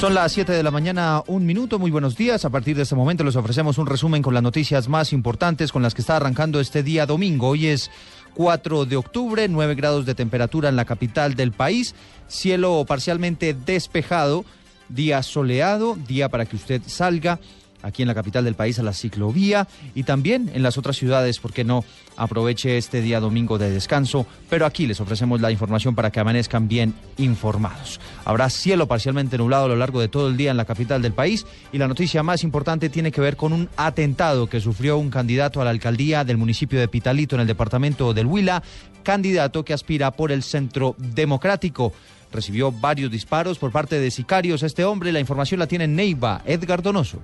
Son las 7 de la mañana, un minuto. Muy buenos días. A partir de este momento les ofrecemos un resumen con las noticias más importantes con las que está arrancando este día domingo. Hoy es 4 de octubre, 9 grados de temperatura en la capital del país, cielo parcialmente despejado, día soleado, día para que usted salga aquí en la capital del país a la ciclovía y también en las otras ciudades, porque no aproveche este día domingo de descanso, pero aquí les ofrecemos la información para que amanezcan bien informados. Habrá cielo parcialmente nublado a lo largo de todo el día en la capital del país y la noticia más importante tiene que ver con un atentado que sufrió un candidato a la alcaldía del municipio de Pitalito en el departamento del Huila, candidato que aspira por el Centro Democrático recibió varios disparos por parte de sicarios. Este hombre, la información la tiene Neiva, Edgar Donoso.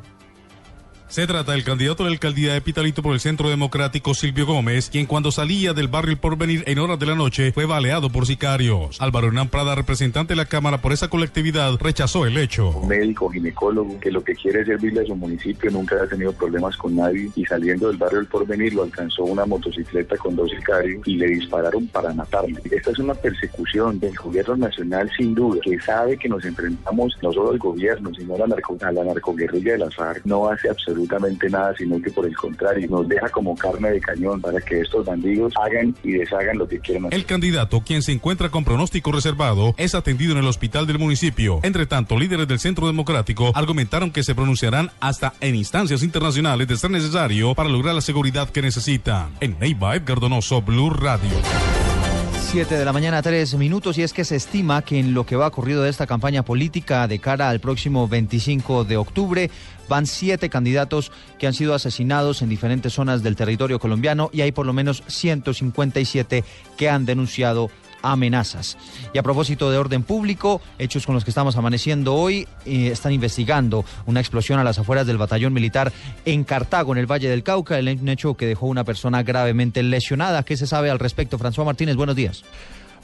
Se trata del candidato a la alcaldía de Pitalito por el Centro Democrático Silvio Gómez, quien cuando salía del barrio El Porvenir en horas de la noche fue baleado por sicarios. Álvaro Hernán Prada, representante de la Cámara por esa colectividad, rechazó el hecho. Un médico, ginecólogo, que lo que quiere es servirle a su municipio, nunca ha tenido problemas con nadie y saliendo del barrio El Porvenir lo alcanzó una motocicleta con dos sicarios y le dispararon para matarle. Esta es una persecución del gobierno nacional sin duda, que sabe que nos enfrentamos no solo al gobierno, sino a la, narco, a la narcoguerrilla de la FARC. No hace absolutamente nada, sino que por el contrario nos deja como carne de cañón para que estos bandidos hagan y deshagan lo que quieran. El candidato, quien se encuentra con pronóstico reservado, es atendido en el hospital del municipio. Entre tanto, líderes del Centro Democrático argumentaron que se pronunciarán hasta en instancias internacionales de ser necesario para lograr la seguridad que necesitan. En Neiva, Edgar Donoso, Blue Radio. 7 de la mañana, 3 minutos, y es que se estima que en lo que va ocurrido de esta campaña política de cara al próximo 25 de octubre, van siete candidatos que han sido asesinados en diferentes zonas del territorio colombiano y hay por lo menos 157 que han denunciado amenazas. Y a propósito de orden público, hechos con los que estamos amaneciendo hoy, eh, están investigando una explosión a las afueras del batallón militar en Cartago, en el Valle del Cauca, el hecho que dejó una persona gravemente lesionada. ¿Qué se sabe al respecto? François Martínez, buenos días.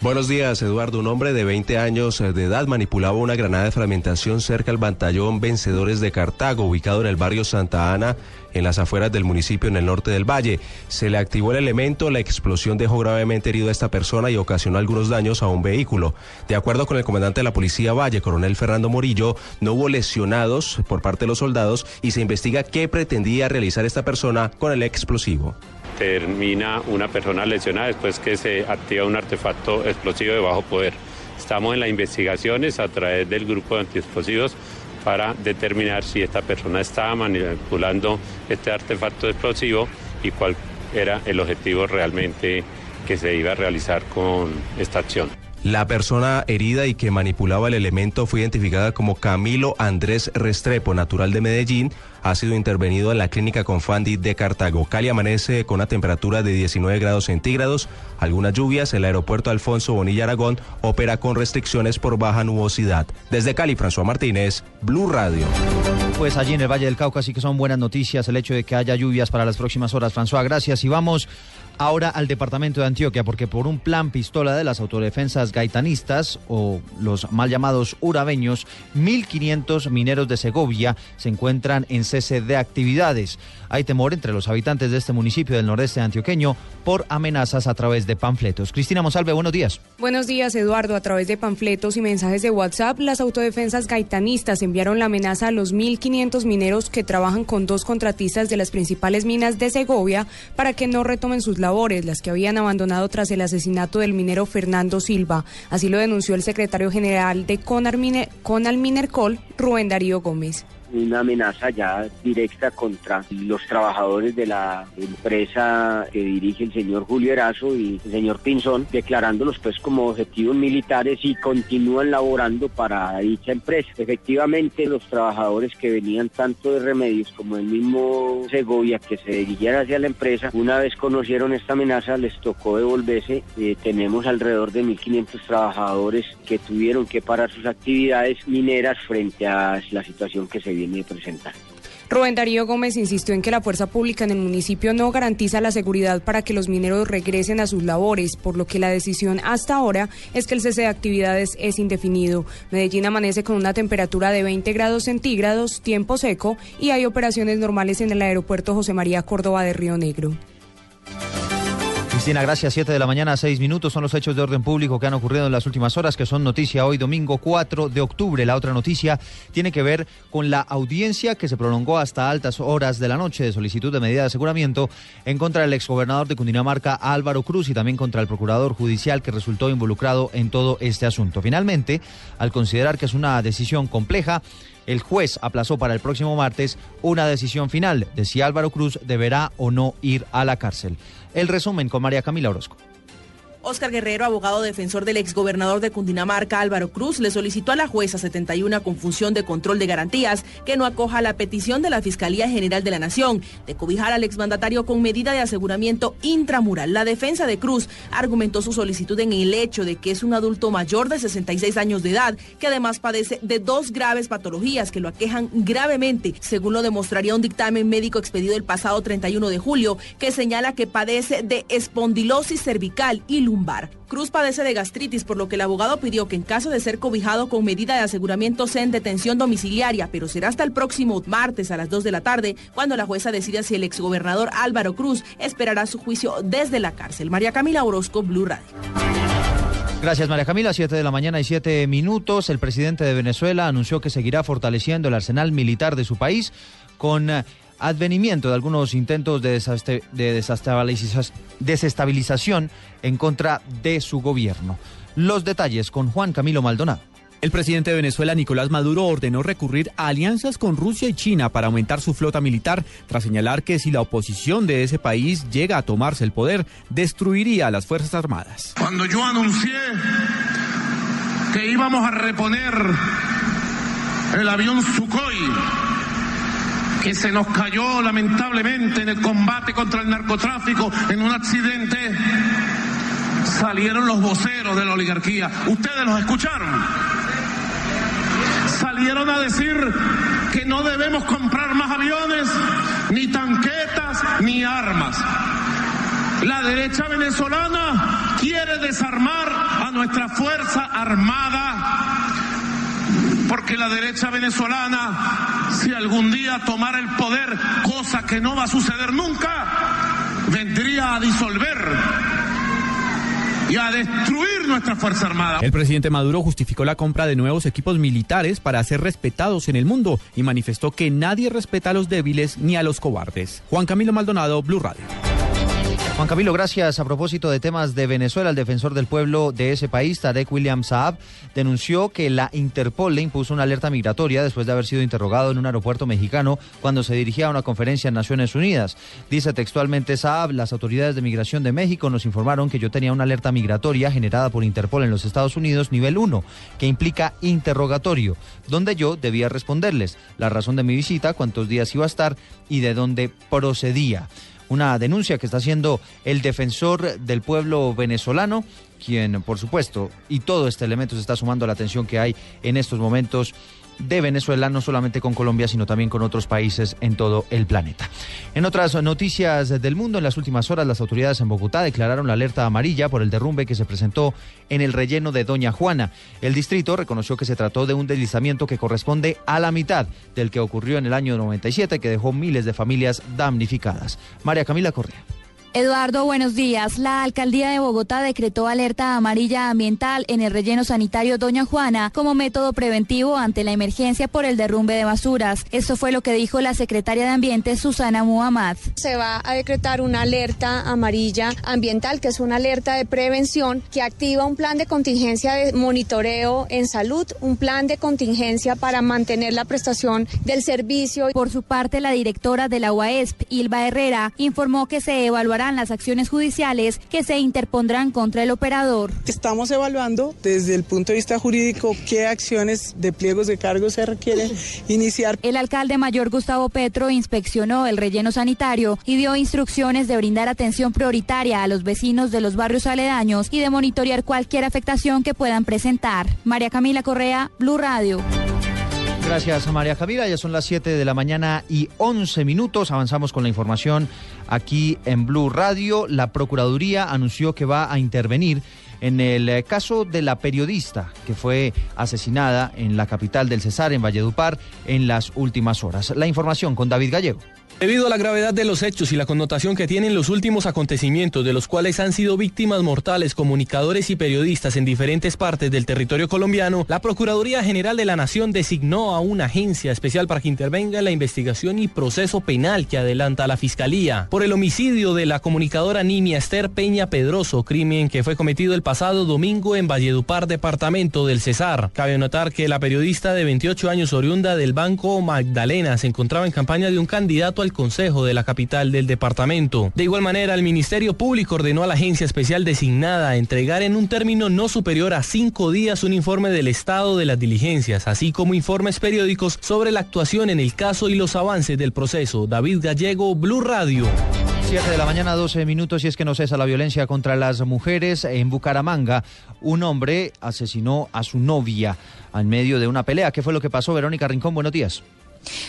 Buenos días, Eduardo. Un hombre de 20 años de edad manipulaba una granada de fragmentación cerca al batallón Vencedores de Cartago, ubicado en el barrio Santa Ana, en las afueras del municipio en el norte del valle. Se le activó el elemento, la explosión dejó gravemente herido a esta persona y ocasionó algunos daños a un vehículo. De acuerdo con el comandante de la policía Valle, coronel Fernando Morillo, no hubo lesionados por parte de los soldados y se investiga qué pretendía realizar esta persona con el explosivo termina una persona lesionada después que se activa un artefacto explosivo de bajo poder. Estamos en las investigaciones a través del grupo de antiexplosivos para determinar si esta persona estaba manipulando este artefacto explosivo y cuál era el objetivo realmente que se iba a realizar con esta acción. La persona herida y que manipulaba el elemento fue identificada como Camilo Andrés Restrepo, natural de Medellín. Ha sido intervenido en la clínica Confandi de Cartago. Cali amanece con una temperatura de 19 grados centígrados. Algunas lluvias. El aeropuerto Alfonso Bonilla Aragón opera con restricciones por baja nubosidad. Desde Cali, François Martínez, Blue Radio. Pues allí en el Valle del Cauca sí que son buenas noticias el hecho de que haya lluvias para las próximas horas. François, gracias. Y vamos ahora al departamento de Antioquia, porque por un plan pistola de las autodefensas gaitanistas o los mal llamados urabeños, 1.500 mineros de Segovia se encuentran en cese de actividades. Hay temor entre los habitantes de este municipio del noreste antioqueño por amenazas a través de panfletos. Cristina Monsalve, buenos días. Buenos días, Eduardo. A través de panfletos y mensajes de WhatsApp, las autodefensas gaitanistas enviaron la amenaza a los 1.500 mineros que trabajan con dos contratistas de las principales minas de Segovia para que no retomen sus labores, las que habían abandonado tras el asesinato del minero Fernando Silva. Así lo denunció el secretario general de Conal Minercol, Rubén Darío Gómez. Una amenaza ya directa contra los trabajadores de la empresa que dirige el señor Julio Erazo y el señor Pinzón, declarándolos pues como objetivos militares y continúan laborando para dicha empresa. Efectivamente, los trabajadores que venían tanto de Remedios como el mismo Segovia que se dirigían hacia la empresa, una vez conocieron esta amenaza, les tocó devolverse. Eh, tenemos alrededor de 1.500 trabajadores que tuvieron que parar sus actividades mineras frente a la situación que se viene. Rubén Darío Gómez insistió en que la fuerza pública en el municipio no garantiza la seguridad para que los mineros regresen a sus labores, por lo que la decisión hasta ahora es que el cese de actividades es indefinido. Medellín amanece con una temperatura de 20 grados centígrados, tiempo seco y hay operaciones normales en el aeropuerto José María Córdoba de Río Negro. Cristina, gracias. Siete de la mañana, seis minutos son los hechos de orden público que han ocurrido en las últimas horas, que son noticia hoy domingo 4 de octubre. La otra noticia tiene que ver con la audiencia que se prolongó hasta altas horas de la noche de solicitud de medida de aseguramiento en contra del exgobernador de Cundinamarca, Álvaro Cruz, y también contra el procurador judicial que resultó involucrado en todo este asunto. Finalmente, al considerar que es una decisión compleja, el juez aplazó para el próximo martes una decisión final de si Álvaro Cruz deberá o no ir a la cárcel. El resumen con María Camila Orozco. Oscar Guerrero, abogado defensor del exgobernador de Cundinamarca, Álvaro Cruz, le solicitó a la jueza 71 con función de control de garantías que no acoja la petición de la Fiscalía General de la Nación de cobijar al exmandatario con medida de aseguramiento intramural. La defensa de Cruz argumentó su solicitud en el hecho de que es un adulto mayor de 66 años de edad que además padece de dos graves patologías que lo aquejan gravemente, según lo demostraría un dictamen médico expedido el pasado 31 de julio que señala que padece de espondilosis cervical y Cruz padece de gastritis, por lo que el abogado pidió que en caso de ser cobijado con medida de aseguramiento sea en detención domiciliaria, pero será hasta el próximo martes a las 2 de la tarde cuando la jueza decida si el exgobernador Álvaro Cruz esperará su juicio desde la cárcel. María Camila Orozco, Blue Radio. Gracias María Camila, 7 de la mañana y 7 minutos. El presidente de Venezuela anunció que seguirá fortaleciendo el arsenal militar de su país con eh, advenimiento de algunos intentos de, desestabilización en contra de su gobierno. Los detalles con Juan Camilo Maldonado. El presidente de Venezuela, Nicolás Maduro, ordenó recurrir a alianzas con Rusia y China para aumentar su flota militar, tras señalar que si la oposición de ese país llega a tomarse el poder, destruiría a las Fuerzas Armadas. Cuando yo anuncié que íbamos a reponer el avión Sukhoi, que se nos cayó lamentablemente en el combate contra el narcotráfico en un accidente, salieron los voceros de la oligarquía. Ustedes los escucharon. Salieron a decir que no debemos comprar más aviones, ni tanquetas, ni armas. La derecha venezolana quiere desarmar a nuestra Fuerza Armada porque la derecha venezolana, si algún día tomara el poder, cosa que no va a suceder nunca, vendría a disolver y a destruir nuestra Fuerza Armada. El presidente Maduro justificó la compra de nuevos equipos militares para ser respetados en el mundo y manifestó que nadie respeta a los débiles ni a los cobardes. Juan Camilo Maldonado, Blue Radio. Juan Camilo, gracias. A propósito de temas de Venezuela, el defensor del pueblo de ese país, Tarek William Saab, denunció que la Interpol le impuso una alerta migratoria después de haber sido interrogado en un aeropuerto mexicano cuando se dirigía a una conferencia en Naciones Unidas. Dice textualmente Saab, las autoridades de migración de México nos informaron que yo tenía una alerta migratoria generada por Interpol en los Estados Unidos nivel 1, que implica interrogatorio, donde yo debía responderles la razón de mi visita, cuántos días iba a estar y de dónde procedía una denuncia que está haciendo el defensor del pueblo venezolano, quien por supuesto, y todo este elemento se está sumando a la atención que hay en estos momentos de Venezuela, no solamente con Colombia, sino también con otros países en todo el planeta. En otras noticias del mundo, en las últimas horas las autoridades en Bogotá declararon la alerta amarilla por el derrumbe que se presentó en el relleno de Doña Juana. El distrito reconoció que se trató de un deslizamiento que corresponde a la mitad del que ocurrió en el año 97, que dejó miles de familias damnificadas. María Camila Correa. Eduardo, buenos días. La alcaldía de Bogotá decretó alerta amarilla ambiental en el relleno sanitario Doña Juana como método preventivo ante la emergencia por el derrumbe de basuras. Esto fue lo que dijo la secretaria de Ambiente, Susana Muhammad. Se va a decretar una alerta amarilla ambiental, que es una alerta de prevención que activa un plan de contingencia de monitoreo en salud, un plan de contingencia para mantener la prestación del servicio. Por su parte, la directora de la UAESP, Ilva Herrera, informó que se evaluará las acciones judiciales que se interpondrán contra el operador. Estamos evaluando desde el punto de vista jurídico qué acciones de pliegos de cargos se requieren iniciar. El alcalde mayor Gustavo Petro inspeccionó el relleno sanitario y dio instrucciones de brindar atención prioritaria a los vecinos de los barrios aledaños y de monitorear cualquier afectación que puedan presentar. María Camila Correa, Blue Radio. Gracias, María Camila. Ya son las 7 de la mañana y 11 minutos. Avanzamos con la información aquí en Blue Radio. La Procuraduría anunció que va a intervenir en el eh, caso de la periodista que fue asesinada en la capital del Cesar, en Valledupar, en las últimas horas. La información con David Gallego. Debido a la gravedad de los hechos y la connotación que tienen los últimos acontecimientos de los cuales han sido víctimas mortales comunicadores y periodistas en diferentes partes del territorio colombiano, la Procuraduría General de la Nación designó a una agencia especial para que intervenga en la investigación y proceso penal que adelanta la Fiscalía por el homicidio de la comunicadora Nimia Esther Peña Pedroso, crimen que fue cometido el pasado domingo en Valledupar, departamento del Cesar. Cabe notar que la periodista de 28 años oriunda del Banco Magdalena se encontraba en campaña de un candidato al Consejo de la capital del departamento. De igual manera, el Ministerio Público ordenó a la agencia especial designada a entregar en un término no superior a cinco días un informe del estado de las diligencias, así como informes periódicos sobre la actuación en el caso y los avances del proceso. David Gallego, Blue Radio. 7 de la mañana, 12 minutos, y es que no cesa la violencia contra las mujeres. En Bucaramanga, un hombre asesinó a su novia en medio de una pelea. ¿Qué fue lo que pasó, Verónica Rincón? Buenos días.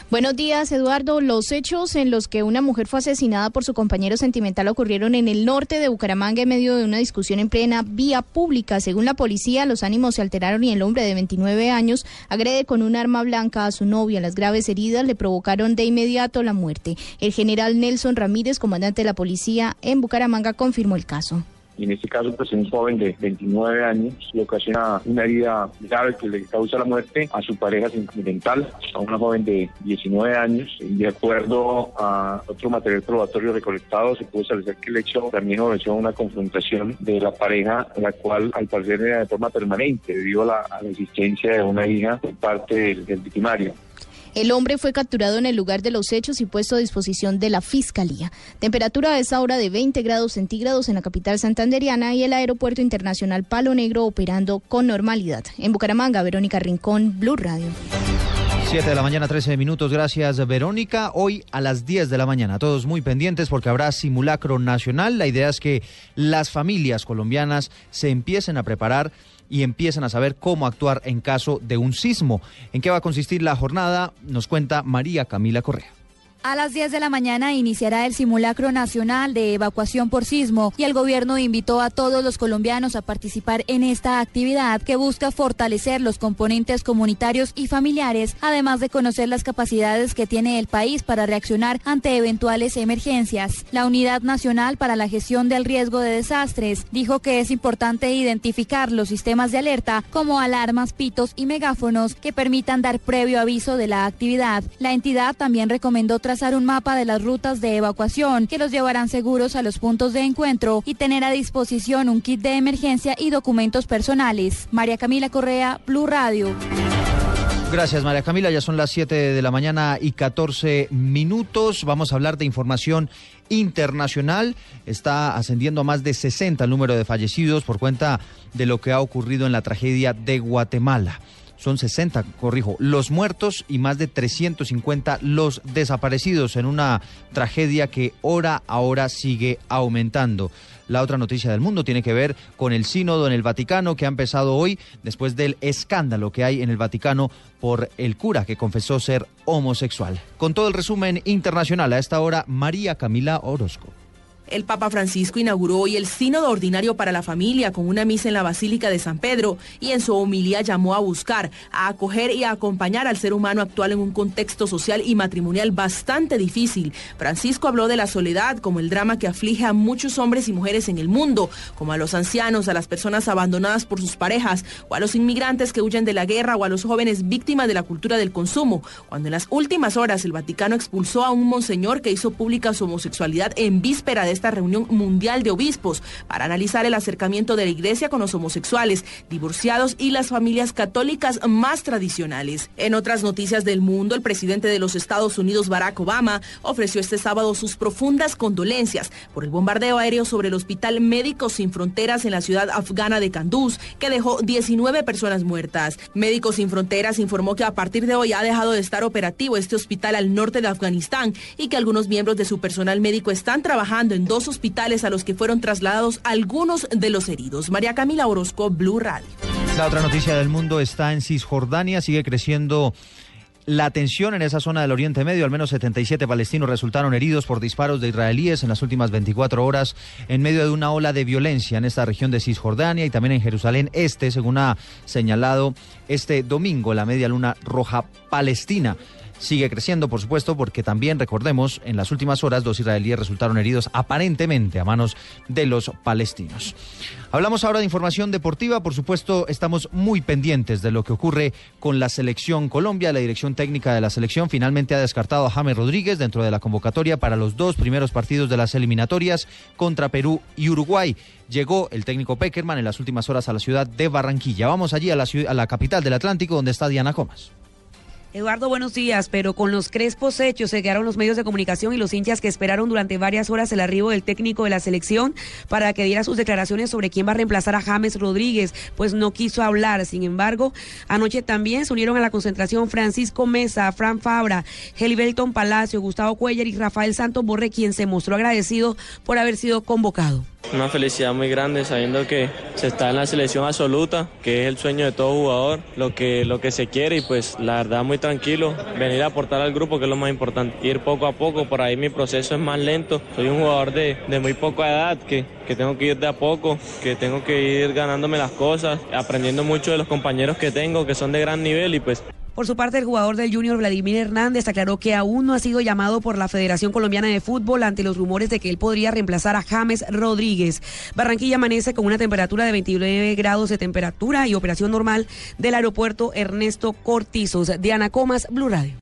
Buenos días, Eduardo. Los hechos en los que una mujer fue asesinada por su compañero sentimental ocurrieron en el norte de Bucaramanga en medio de una discusión en plena vía pública. Según la policía, los ánimos se alteraron y el hombre de 29 años agrede con un arma blanca a su novia. Las graves heridas le provocaron de inmediato la muerte. El general Nelson Ramírez, comandante de la policía en Bucaramanga, confirmó el caso en este caso pues un joven de 29 años le ocasiona una herida grave que le causa la muerte a su pareja sentimental, a una joven de 19 años. De acuerdo a otro material probatorio recolectado, se pudo establecer que el hecho también obedeció una confrontación de la pareja, la cual al parecer era de forma permanente debido a la, a la existencia de una hija por parte del victimario. El hombre fue capturado en el lugar de los hechos y puesto a disposición de la Fiscalía. Temperatura a esa hora de 20 grados centígrados en la capital santanderiana y el Aeropuerto Internacional Palo Negro operando con normalidad. En Bucaramanga, Verónica Rincón, Blue Radio. 7 de la mañana, 13 minutos. Gracias, Verónica. Hoy a las 10 de la mañana. Todos muy pendientes porque habrá simulacro nacional. La idea es que las familias colombianas se empiecen a preparar y empiezan a saber cómo actuar en caso de un sismo. ¿En qué va a consistir la jornada? Nos cuenta María Camila Correa. A las 10 de la mañana iniciará el simulacro nacional de evacuación por sismo y el gobierno invitó a todos los colombianos a participar en esta actividad que busca fortalecer los componentes comunitarios y familiares, además de conocer las capacidades que tiene el país para reaccionar ante eventuales emergencias. La Unidad Nacional para la Gestión del Riesgo de Desastres dijo que es importante identificar los sistemas de alerta como alarmas, pitos y megáfonos que permitan dar previo aviso de la actividad. La entidad también recomendó trazar un mapa de las rutas de evacuación que los llevarán seguros a los puntos de encuentro y tener a disposición un kit de emergencia y documentos personales. María Camila Correa, Blue Radio. Gracias, María Camila. Ya son las 7 de la mañana y 14 minutos. Vamos a hablar de información internacional. Está ascendiendo a más de 60 el número de fallecidos por cuenta de lo que ha ocurrido en la tragedia de Guatemala son 60, corrijo, los muertos y más de 350 los desaparecidos en una tragedia que hora a hora sigue aumentando. La otra noticia del mundo tiene que ver con el sínodo en el Vaticano que ha empezado hoy después del escándalo que hay en el Vaticano por el cura que confesó ser homosexual. Con todo el resumen internacional a esta hora, María Camila Orozco. El Papa Francisco inauguró hoy el Sínodo Ordinario para la Familia con una misa en la Basílica de San Pedro y en su homilía llamó a buscar, a acoger y a acompañar al ser humano actual en un contexto social y matrimonial bastante difícil. Francisco habló de la soledad como el drama que aflige a muchos hombres y mujeres en el mundo, como a los ancianos, a las personas abandonadas por sus parejas, o a los inmigrantes que huyen de la guerra o a los jóvenes víctimas de la cultura del consumo, cuando en las últimas horas el Vaticano expulsó a un monseñor que hizo pública su homosexualidad en víspera de esta reunión mundial de obispos para analizar el acercamiento de la iglesia con los homosexuales, divorciados y las familias católicas más tradicionales. En otras noticias del mundo, el presidente de los Estados Unidos, Barack Obama, ofreció este sábado sus profundas condolencias por el bombardeo aéreo sobre el Hospital Médicos Sin Fronteras en la ciudad afgana de Kanduz, que dejó 19 personas muertas. Médicos Sin Fronteras informó que a partir de hoy ha dejado de estar operativo este hospital al norte de Afganistán y que algunos miembros de su personal médico están trabajando en dos hospitales a los que fueron trasladados algunos de los heridos. María Camila Orozco, Blue Radio. La otra noticia del mundo está en Cisjordania, sigue creciendo la tensión en esa zona del Oriente Medio. Al menos 77 palestinos resultaron heridos por disparos de israelíes en las últimas 24 horas en medio de una ola de violencia en esta región de Cisjordania y también en Jerusalén Este, según ha señalado este domingo la Media Luna Roja Palestina sigue creciendo, por supuesto, porque también, recordemos, en las últimas horas dos israelíes resultaron heridos aparentemente a manos de los palestinos. Hablamos ahora de información deportiva, por supuesto, estamos muy pendientes de lo que ocurre con la selección Colombia. La dirección técnica de la selección finalmente ha descartado a James Rodríguez dentro de la convocatoria para los dos primeros partidos de las eliminatorias contra Perú y Uruguay. Llegó el técnico Peckerman en las últimas horas a la ciudad de Barranquilla. Vamos allí a la, a la capital del Atlántico, donde está Diana Comas. Eduardo, buenos días, pero con los crespos hechos se quedaron los medios de comunicación y los hinchas que esperaron durante varias horas el arribo del técnico de la selección para que diera sus declaraciones sobre quién va a reemplazar a James Rodríguez, pues no quiso hablar. Sin embargo, anoche también se unieron a la concentración Francisco Mesa, Fran Fabra, Helibelton Palacio, Gustavo Cuellar y Rafael Santos Borre, quien se mostró agradecido por haber sido convocado. Una felicidad muy grande sabiendo que se está en la selección absoluta, que es el sueño de todo jugador, lo que, lo que se quiere y pues la verdad muy tranquilo, venir a aportar al grupo que es lo más importante, ir poco a poco, por ahí mi proceso es más lento, soy un jugador de, de muy poca edad que, que tengo que ir de a poco, que tengo que ir ganándome las cosas, aprendiendo mucho de los compañeros que tengo que son de gran nivel y pues por su parte, el jugador del Junior Vladimir Hernández aclaró que aún no ha sido llamado por la Federación Colombiana de Fútbol ante los rumores de que él podría reemplazar a James Rodríguez. Barranquilla amanece con una temperatura de 29 grados de temperatura y operación normal del aeropuerto Ernesto Cortizos. Diana Comas, Blue Radio.